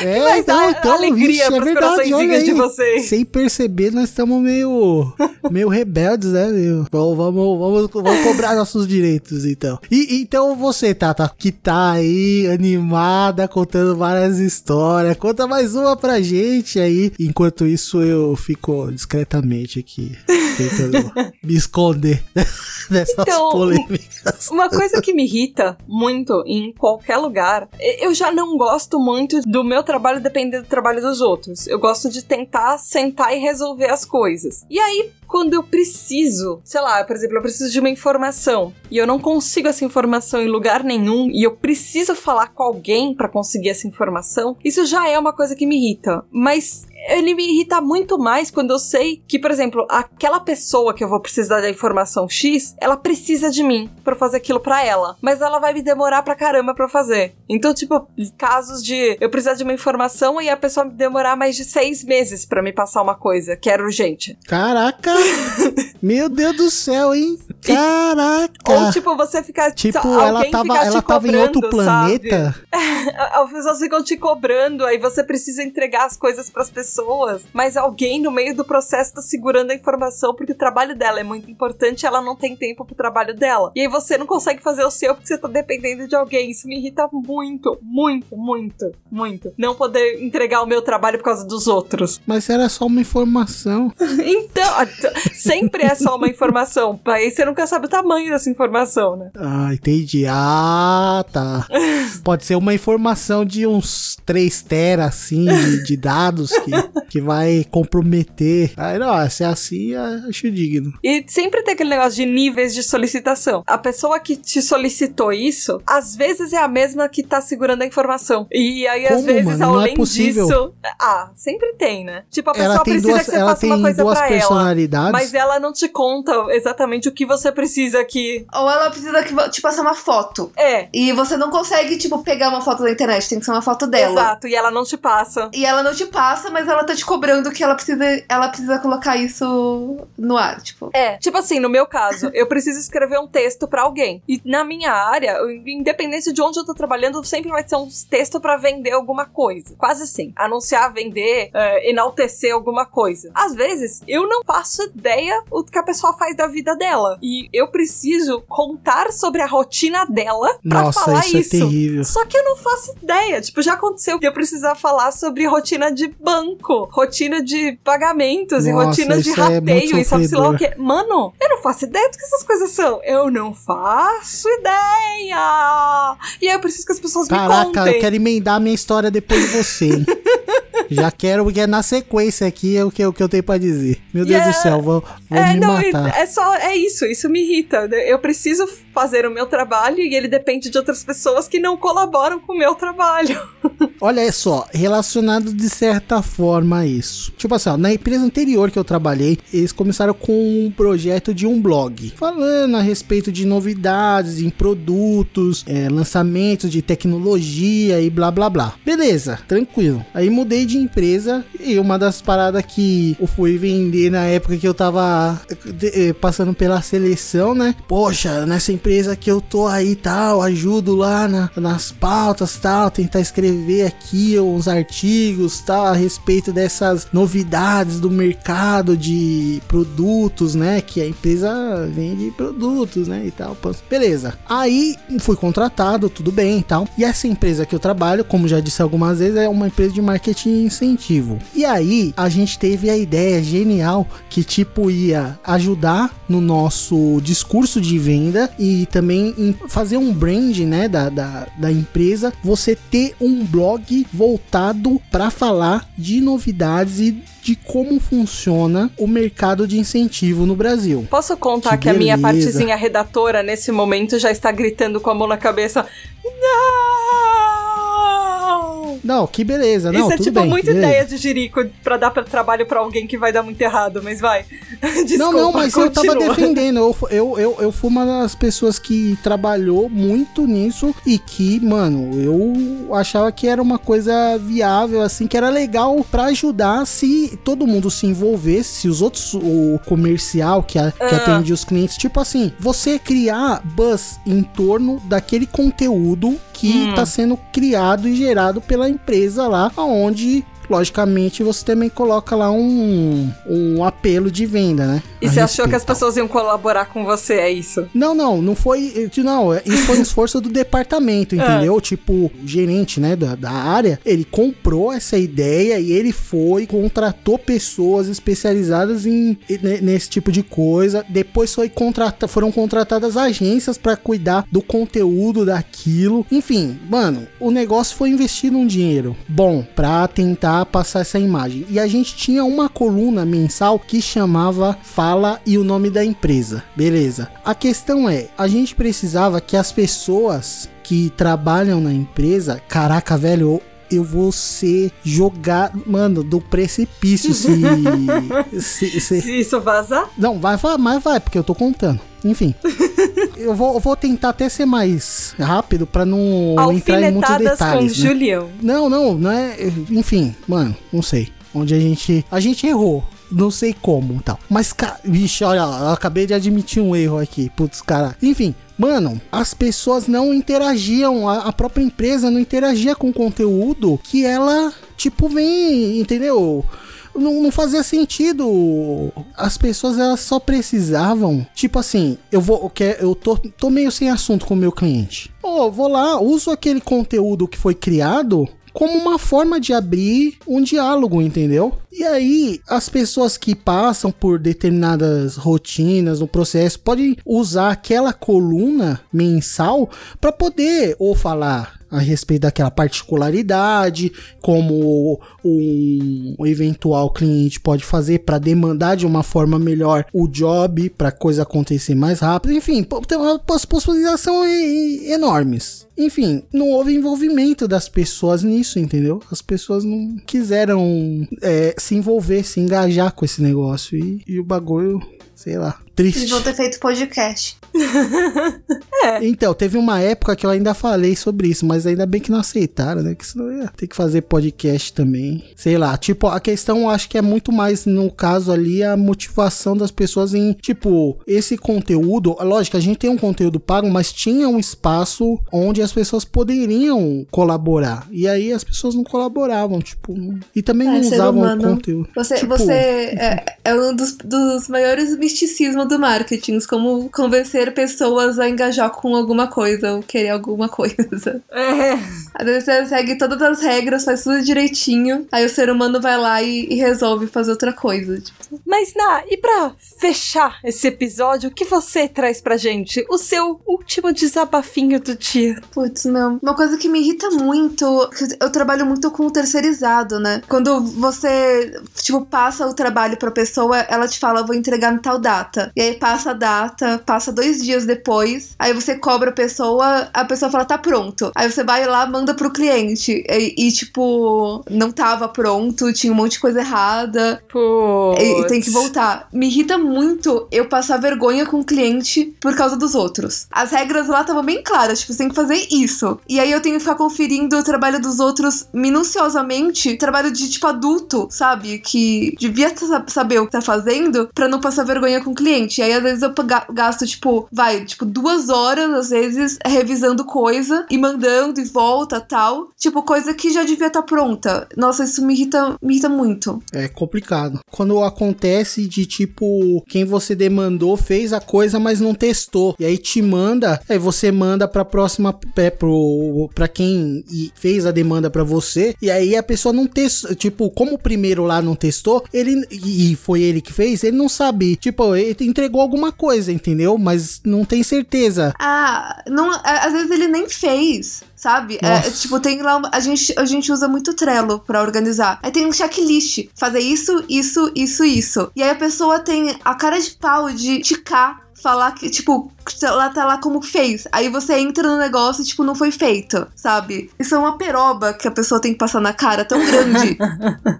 É, Mas então, dá então, alegria vixe, é verdade, olha coraçõezinhos de aí. vocês. Sem perceber, nós estamos meio, meio rebeldes, né, meu? Vamos, vamos, vamos, vamos cobrar nossos direitos, então. E então você, Tata, que tá aí animada, contando várias histórias, conta mais uma pra gente aí. Enquanto isso, eu fico discretamente aqui, tentando me esconder dessas Então, polêmicas. Uma coisa que me irrita muito em qualquer lugar, eu já não gosto muito do meu trabalho depender do trabalho dos outros. Eu gosto de tentar sentar e resolver as coisas. E aí, quando eu preciso, sei lá, por exemplo, eu preciso de uma informação e eu não consigo essa informação em lugar nenhum e eu preciso falar com alguém pra conseguir essa informação, isso já é uma coisa que me irrita. Mas ele me irrita muito mais quando eu sei que, por exemplo, aquela pessoa que eu vou precisar da informação X, ela precisa de mim pra fazer aquilo pra ela. Mas ela vai me demorar pra caramba pra fazer. Então, tipo, casos de eu precisar de uma informação e a pessoa me demorar mais de seis meses pra me passar uma coisa que era urgente. Caraca! Meu Deus do céu, hein? Caraca! Ou, tipo, você ficar. Tipo, ela tava, ela tava em outro cobrando, sabe? planeta. As pessoas ficam te cobrando, aí você precisa entregar as coisas pras pessoas, mas alguém no meio do processo tá segurando a informação porque o trabalho dela é muito importante e ela não tem tempo pro trabalho dela. E aí você não consegue fazer o seu porque você tá dependendo de alguém. Isso me irrita muito, muito, muito, muito. Não poder entregar o meu trabalho por causa dos outros. Mas era só uma informação. Então, sempre é só uma informação. Aí você nunca sabe o tamanho dessa informação, né? Ah, entendi. Ah, tá. Pode ser uma informação de uns 3 tera, assim, de, de dados que, que vai comprometer. Aí, não, se é assim, eu acho digno. E sempre tem aquele negócio de níveis de solicitação. A pessoa que te solicitou isso, às vezes é a mesma que tá segurando a informação. E aí, às Como, vezes, mano? Não é além possível. disso. Ah, sempre tem, né? Tipo, a pessoa Ela tem precisa duas, que você ela faça uma tem coisa duas pra ela. personalidades. Mas ela não te conta exatamente o que você precisa que. Ou ela precisa que te passar uma foto. É. E você não consegue, tipo, pegar uma foto da internet, tem que ser uma foto dela. Exato, e ela não te passa. E ela não te passa, mas ela tá te cobrando que ela precisa, ela precisa colocar isso no ar, tipo. É, tipo assim, no meu caso, eu preciso escrever um texto pra alguém. E na minha área, independente de onde eu tô trabalhando, sempre vai ser um texto pra vender alguma coisa. Quase assim. Anunciar, vender, é, enaltecer alguma coisa. Às vezes, eu não faço ideia o que a pessoa faz da vida dela. E eu preciso contar sobre a rotina dela pra Nossa, falar isso, isso. é terrível. Só que eu não faço ideia. Tipo, já aconteceu de eu precisar falar sobre rotina de banco, rotina de pagamentos e Nossa, rotina de isso é muito rateio e sabe-se lá o quê. Mano, eu não faço ideia do que essas coisas são. Eu não faço ideia. E aí eu preciso que as pessoas me Caraca, contem. eu quero emendar a minha história depois de você? Já quero, porque é na sequência aqui é o que, o que eu tenho pra dizer. Meu Deus Yeah. do céu, vou, vou É, me não, matar. é só, é isso, isso me irrita. Eu preciso fazer o meu trabalho e ele depende de outras pessoas que não colaboram com o meu trabalho. Olha só, relacionado de certa forma a isso. Tipo assim, ó, na empresa anterior que eu trabalhei, eles começaram com um projeto de um blog, falando a respeito de novidades em produtos, é, lançamentos de tecnologia e blá blá blá. Beleza, tranquilo. Aí mudei de empresa e uma das paradas que eu fui vender na época que eu tava eh, passando pela seleção, né? Poxa, nessa empresa que eu tô aí tal, ajudo lá na- nas pautas tal, tentar escrever aqui uns artigos tal a respeito dessas novidades do mercado de produtos, né? Que a empresa vende produtos, né? E tal. Beleza. Aí fui contratado, tudo bem e tal. E essa empresa que eu trabalho, como já disse algumas vezes, é uma empresa de marketing e incentivo. E aí a gente teve a ideia genial que tipo ia ajudar no nosso discurso de venda e também em fazer um brand, né, da, da, da empresa, você ter um blog voltado para falar de novidades e de como funciona o mercado de incentivo no Brasil. Posso contar que, Que a minha partezinha redatora nesse momento já está gritando com a mão na cabeça? Não! Não, que beleza, não, Isso é tudo tipo bem, muita ideia de jirico pra dar pra trabalho pra alguém que vai dar muito errado, mas vai. Desculpa, não, não, mas eu tava continua. defendendo. Eu, eu, eu, eu fui uma das pessoas que trabalhou muito nisso e que, mano, eu achava que era uma coisa viável, assim, que era legal pra ajudar se todo mundo se envolvesse, se os outros, o comercial que, a, que Ah. atende os clientes, tipo assim, você criar buzz em torno daquele conteúdo que Hum. tá sendo criado e gerado pela empresa lá, onde. Logicamente, você também coloca lá um, um apelo de venda, né? E você achou que as respeito. pessoas iam colaborar com você, é isso? Não, não, não foi. Não, é- isso foi um esforço do departamento, entendeu? Tipo, o gerente, né, da, da área, ele comprou essa ideia e ele foi, contratou pessoas especializadas em, ne- nesse tipo de coisa. Depois foi contrata, foram contratadas agências pra cuidar do conteúdo daquilo. Enfim, mano, o negócio foi investido um dinheiro bom pra tentar passar essa imagem. E a gente tinha uma coluna mensal que chamava Fala e o nome da empresa. Beleza. A questão é, a gente precisava que as pessoas que trabalham na empresa, caraca, velho, eu vou ser jogado, mano, do precipício se. se, se- Se isso vazar, Não, vai, vai, mas vai, porque eu tô contando. Enfim. eu, vou, eu vou tentar até ser mais rápido pra não entrar em muitos alfinetadas com detalhes. né? Julião. Não, não, não é. Enfim, mano, não sei. Onde a gente. A gente errou. Não sei como tal. Mas, cara, vixe, olha, eu acabei de admitir um erro aqui. Putz, cara. Enfim, mano, as pessoas não interagiam. A, a própria empresa não interagia com o conteúdo que ela, tipo, vem, entendeu? Não, não fazia sentido. As pessoas elas só precisavam. Tipo assim, eu vou. Eu, tô, tô meio sem assunto com o meu cliente. Pô, vou lá, uso aquele conteúdo que foi criado como uma forma de abrir um diálogo, entendeu? E aí, as pessoas que passam por determinadas rotinas no processo podem usar aquela coluna mensal para poder ou falar a respeito daquela particularidade, como um, eventual cliente pode fazer para demandar de uma forma melhor o job, para coisa acontecer mais rápido. Enfim, tem uma- são enormes. Enfim, não houve envolvimento das pessoas nisso, entendeu? As pessoas não quiseram é, se envolver, se engajar com esse negócio. E, e o bagulho, sei lá, triste. Eles vão ter feito podcast. Então, teve uma época que eu ainda falei sobre isso, mas ainda bem que não aceitaram, né? Que senão ia ter que fazer podcast também. Sei lá, tipo, a questão eu acho que é muito mais, no caso ali, a motivação das pessoas em, tipo, esse conteúdo. Lógico, a gente tem um conteúdo pago, mas tinha um espaço onde as pessoas poderiam colaborar. E aí as pessoas não colaboravam, tipo, e também É, não usavam o humano. conteúdo. Você, Tipo, você é, é um dos, dos maiores misticismos do marketing, como convencer pessoas a engajar com alguma coisa ou querer alguma coisa. É. Às vezes você segue todas as regras, faz tudo direitinho, aí o ser humano vai lá e, e resolve fazer outra coisa. Tipo, Mas, Ná, e pra fechar esse episódio, o que você traz pra gente? O seu último desabafinho do dia. putz, meu. Uma coisa que me irrita muito, eu trabalho muito com o terceirizado, né? Quando você, tipo, passa o trabalho pra pessoa, ela te fala, vou entregar em tal data. E aí passa a data, passa dois dias depois, aí você cobra a pessoa, a pessoa fala, tá pronto. Aí você vai lá, manda pro cliente. E, e, tipo, não tava pronto, tinha um monte de coisa errada. Pô. E, e tem que voltar. Me irrita muito eu passar vergonha com o cliente por causa dos outros. As regras lá estavam bem claras, tipo, você tem que fazer isso. E aí eu tenho que ficar conferindo o trabalho dos outros minuciosamente, trabalho de tipo adulto, sabe? Que devia sa- saber o que tá fazendo pra não passar vergonha com o cliente. E aí às vezes eu ga- gasto, tipo, vai, tipo, duas horas, às vezes, revisando coisa e mandando e volta tal. Tipo, coisa que já devia estar pronta. Nossa, isso me irrita, me irrita muito. É complicado. Quando acontece de tipo, quem você demandou fez a coisa, mas não testou. E aí te manda, aí você manda pra próxima, é, pro, pra quem fez a demanda pra você. E aí a pessoa não testou. Tipo, como o primeiro lá não testou, ele. E foi ele que fez, ele não sabe. Tipo, ele entregou alguma coisa, entendeu? Mas não tem certeza. Ah, não, às vezes ele nem fez, sabe? É, tipo, tem lá. A gente, a gente usa muito Trello pra organizar. Aí tem um checklist. Fazer isso, isso, isso, isso. E aí a pessoa tem a cara de pau de ticar. Falar que, tipo, ela tá lá como fez. Aí você entra no negócio e, tipo, não foi feito, sabe? Isso é uma peroba que a pessoa tem que passar na cara tão grande.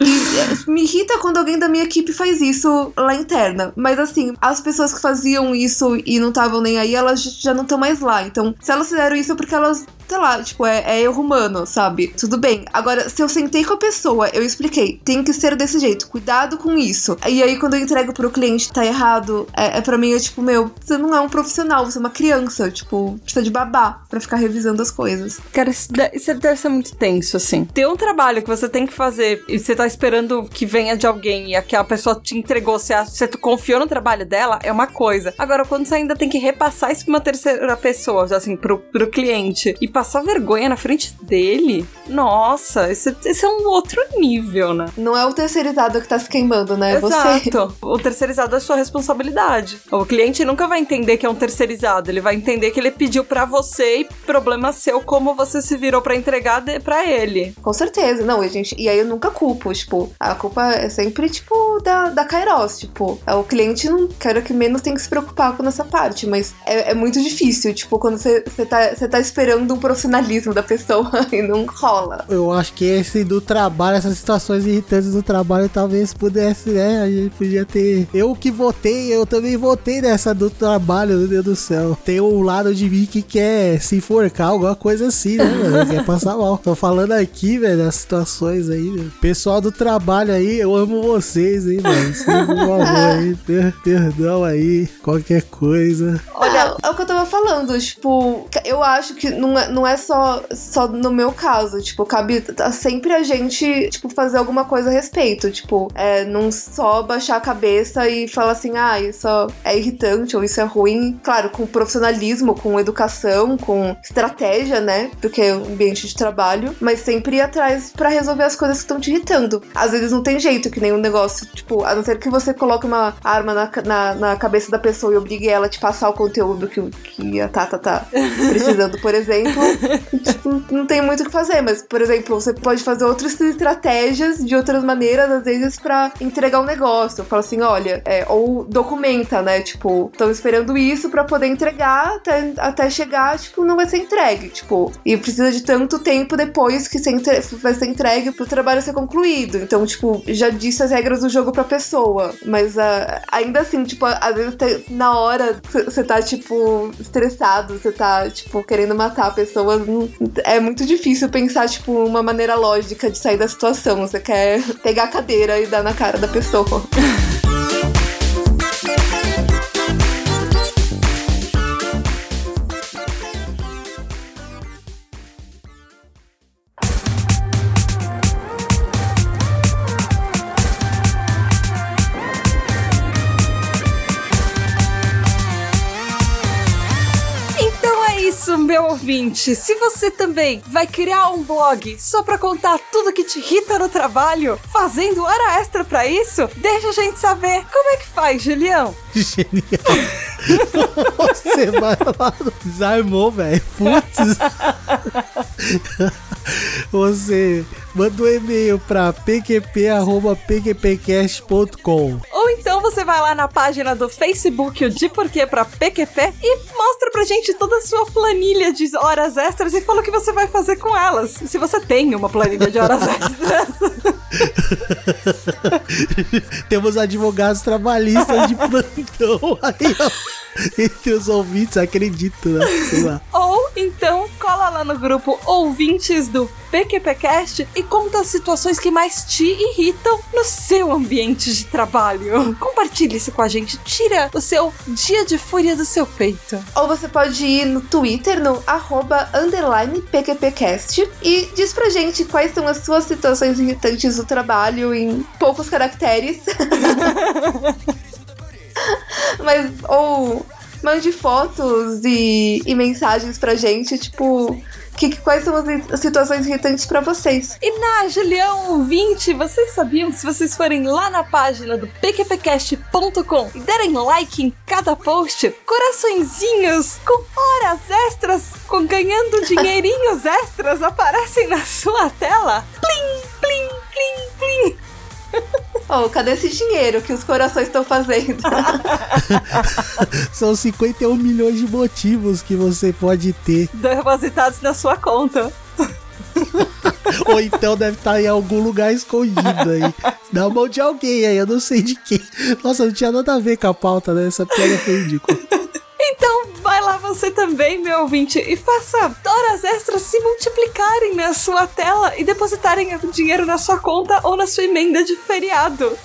E é, me irrita quando alguém da minha equipe faz isso lá interna. Mas assim, as pessoas que faziam isso e não estavam nem aí, elas já não estão mais lá. Então, se elas fizeram isso é porque elas, sei lá, tipo, é, é erro humano, sabe? Tudo bem. Agora, se eu sentei com a pessoa, eu expliquei, tem que ser desse jeito, cuidado com isso. E aí, quando eu entrego pro cliente tá errado, é, é pra mim, é tipo, meu, você não é um profissional, você é uma criança, tipo, precisa de babá pra ficar revisando as coisas. Cara, isso de- isso deve ser muito tenso, assim. Ter um trabalho que você tem que fazer e você tá esperando que venha de alguém e aquela pessoa te entregou, você, você confiou no trabalho dela, é uma coisa. Agora, quando você ainda tem que repassar isso pra uma terceira pessoa, assim, pro, pro cliente, e passar vergonha na frente dele, nossa, esse, esse é um outro nível, né? Não é o terceirizado que tá se queimando, né? É você. Exato. O terceirizado é sua responsabilidade. O cliente nunca vai entender entender que é um terceirizado, ele vai entender que ele pediu pra você e problema seu como você se virou pra entregar de, pra ele. Com certeza, não, e, gente, e aí eu nunca culpo, tipo, a culpa é sempre, tipo, da, da Kairos, tipo, é, o cliente não quero que menos tem que se preocupar com essa parte, mas é, é muito difícil, tipo, quando você tá, você tá esperando um profissionalismo da pessoa e não rola. Eu acho que esse do trabalho, essas situações irritantes do trabalho, talvez pudesse, né? A gente podia ter. Eu que votei, eu também votei nessa do trabalho, meu Deus do céu. Tem um lado de mim que quer se enforcar, alguma coisa assim, né, mano? Quer passar mal. Tô falando aqui, velho, das situações aí, velho. Pessoal do trabalho aí, eu amo vocês, hein, velho. Por favor aí, per perdão aí, qualquer coisa. Olha, é o que eu tava falando, tipo, eu acho que não é, não é só, só no meu caso, tipo, cabe sempre a gente, tipo, fazer alguma coisa a respeito, tipo, é, não só baixar a cabeça e falar assim, ah, isso é irritante ou isso é ruim, claro, com profissionalismo, com educação, com estratégia, né, porque é um ambiente de trabalho, mas sempre ir atrás para resolver as coisas que estão te irritando. Às vezes não tem jeito, que nenhum negócio, tipo, a não ser que você coloque uma arma na, na, na cabeça da pessoa e obrigue ela a te passar o conteúdo que, que a Tata tá precisando, por exemplo, tipo, não tem muito o que fazer, mas, por exemplo, você pode fazer outras estratégias de outras maneiras, às vezes, para entregar um negócio. Fala assim, olha, é, ou documenta, né? Tipo, estão esperando isso para poder entregar até, até chegar, tipo, não vai ser entregue, tipo, e precisa de tanto tempo depois que vai ser entregue pro trabalho ser concluído. Então, tipo, já disse as regras do jogo pra pessoa, mas uh, ainda assim, tipo, às vezes na hora você tá, tipo, estressado, você tá, tipo, querendo matar a pessoa, é muito difícil pensar, tipo, uma maneira lógica de sair da situação. Você quer pegar a cadeira e dar na cara da pessoa. ouvinte, se você também vai criar um blog só pra contar tudo que te irrita no trabalho, fazendo hora extra pra isso, deixa a gente saber como é que faz, Julião. Genial. Você vai lá no Desarmou, velho. Putz. Você manda um e-mail para pqp.pqpcast.com Ou então você vai lá na página do Facebook, o De Porquê pra PQP, e mostra pra gente toda a sua planilha de horas extras e fala o que você vai fazer com elas. Se você tem uma planilha de horas extras. Temos advogados trabalhistas de plantão aí, ó. Entre os ouvintes, acredito, né? Sei lá. Ou então cola lá no grupo Ouvintes do PQPcast e conta as situações que mais te irritam no seu ambiente de trabalho. Compartilhe isso com a gente, tira o seu dia de fúria do seu peito. Ou você pode ir no Twitter, no arroba underline PQPcast e diz pra gente quais são as suas situações irritantes do trabalho em poucos caracteres. Mas, ou mande fotos e, e mensagens pra gente, tipo, que, quais são as situações irritantes para vocês. E na Julião 20, vocês sabiam que se vocês forem lá na página do pqpcast.com e derem like em cada post, coraçõezinhos com horas extras, com ganhando dinheirinhos extras aparecem na sua tela? Plim, plim, plim, plim. Oh, cadê esse dinheiro que os corações estão fazendo? São 51 milhões de motivos que você pode ter. Depositados na sua conta. Ou então deve estar em algum lugar escondido aí. Na mão de alguém aí, eu não sei de quem. Nossa, não tinha nada a ver com a pauta, né? Essa piada foi ridícula. Então vai lá você também, meu ouvinte, e faça horas extras se multiplicarem na sua tela e depositarem o dinheiro na sua conta ou na sua emenda de feriado.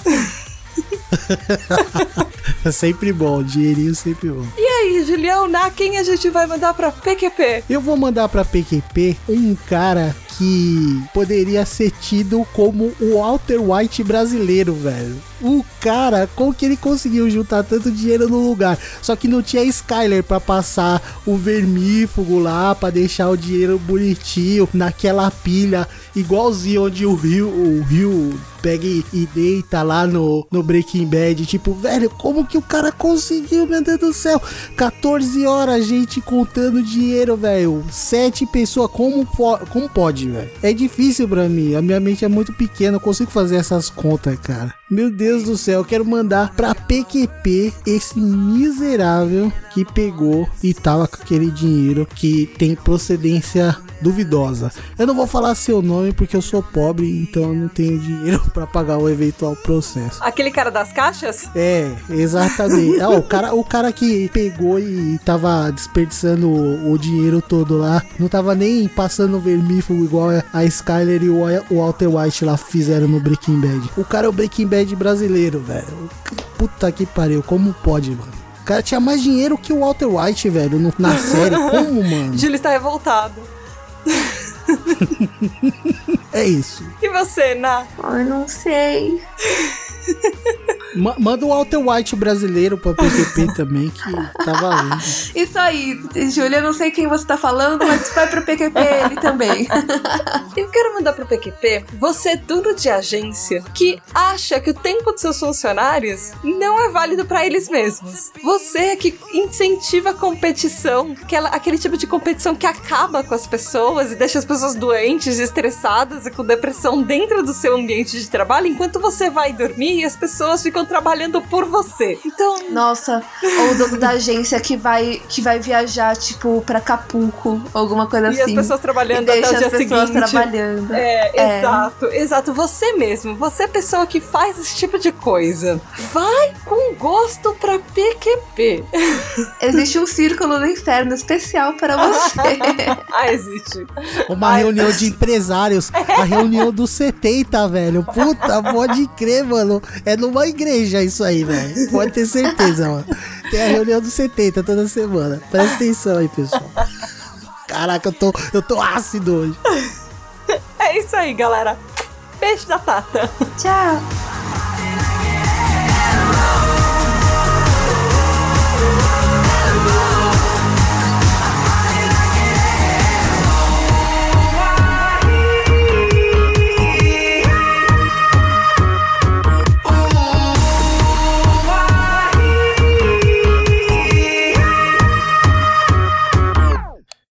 é sempre bom, dinheirinho sempre bom. E aí, Julião, na quem a gente vai mandar pra PQP? Eu vou mandar pra PQP um cara que poderia ser tido como o Walter White brasileiro, velho. O cara, como que ele conseguiu juntar tanto dinheiro no lugar? Só que não tinha Skyler pra passar o vermífugo lá, pra deixar o dinheiro bonitinho naquela pilha, igualzinho onde o Rio, o Rio pega e, deita lá no, no Breaking Bad. Tipo, velho, como que o cara conseguiu, meu Deus do céu? 14 horas, gente, contando dinheiro, velho. Sete pessoas, como, como pode, velho? É difícil pra mim. A minha mente é muito pequena, eu consigo fazer essas contas, cara. Meu Deus do céu, eu quero mandar pra PQP esse miserável que pegou e tava com aquele dinheiro que tem procedência duvidosa. Eu não vou falar seu nome porque eu sou pobre, então eu não tenho dinheiro pra pagar o eventual processo. Aquele cara das caixas? É, exatamente. Ah, o, cara, o cara que pegou e tava desperdiçando o, o dinheiro todo lá, não tava nem passando vermífugo igual a Skyler e o, o Walter White lá fizeram no Breaking Bad. O cara é o Breaking Bad brasileiro, velho. Puta que pariu, como pode, mano? O cara tinha mais dinheiro que o Walter White, velho, no- na série. Como, mano? Gil está revoltado. É isso. E você, Na? Ai, não sei. Ma- manda o Walter White brasileiro pra PQP também, que tá valendo. Isso aí, Júlia, eu não sei quem você tá falando, mas vai pro PQP ele também. Eu quero mandar pro PQP você, dono de agência, que acha que o tempo dos seus funcionários não é válido pra eles mesmos. Você que incentiva a competição, aquela, aquele tipo de competição que acaba com as pessoas e deixa as pessoas doentes, estressadas e com depressão dentro do seu ambiente de trabalho, enquanto você vai dormir e as pessoas ficam trabalhando por você. Então, Nossa, ou o dono da agência que vai, que vai viajar, tipo, pra Acapulco, alguma coisa e as assim. pessoas e trabalhando até o dia as pessoas seguinte. trabalhando. É, É. exato, exato. Você mesmo, você é a pessoa que faz esse tipo de coisa. Vai com gosto pra PQP. Existe um círculo do inferno especial para você. ah, existe. Uma Ai, reunião de empresários. A reunião dos 70, velho. Puta, pode crer, mano. É numa igreja isso aí, velho. Pode ter certeza, mano. Tem a reunião dos 70 toda semana. Presta atenção aí, pessoal. Caraca, eu tô, eu tô ácido hoje. É isso aí, galera. Beijo da Tata. Tchau.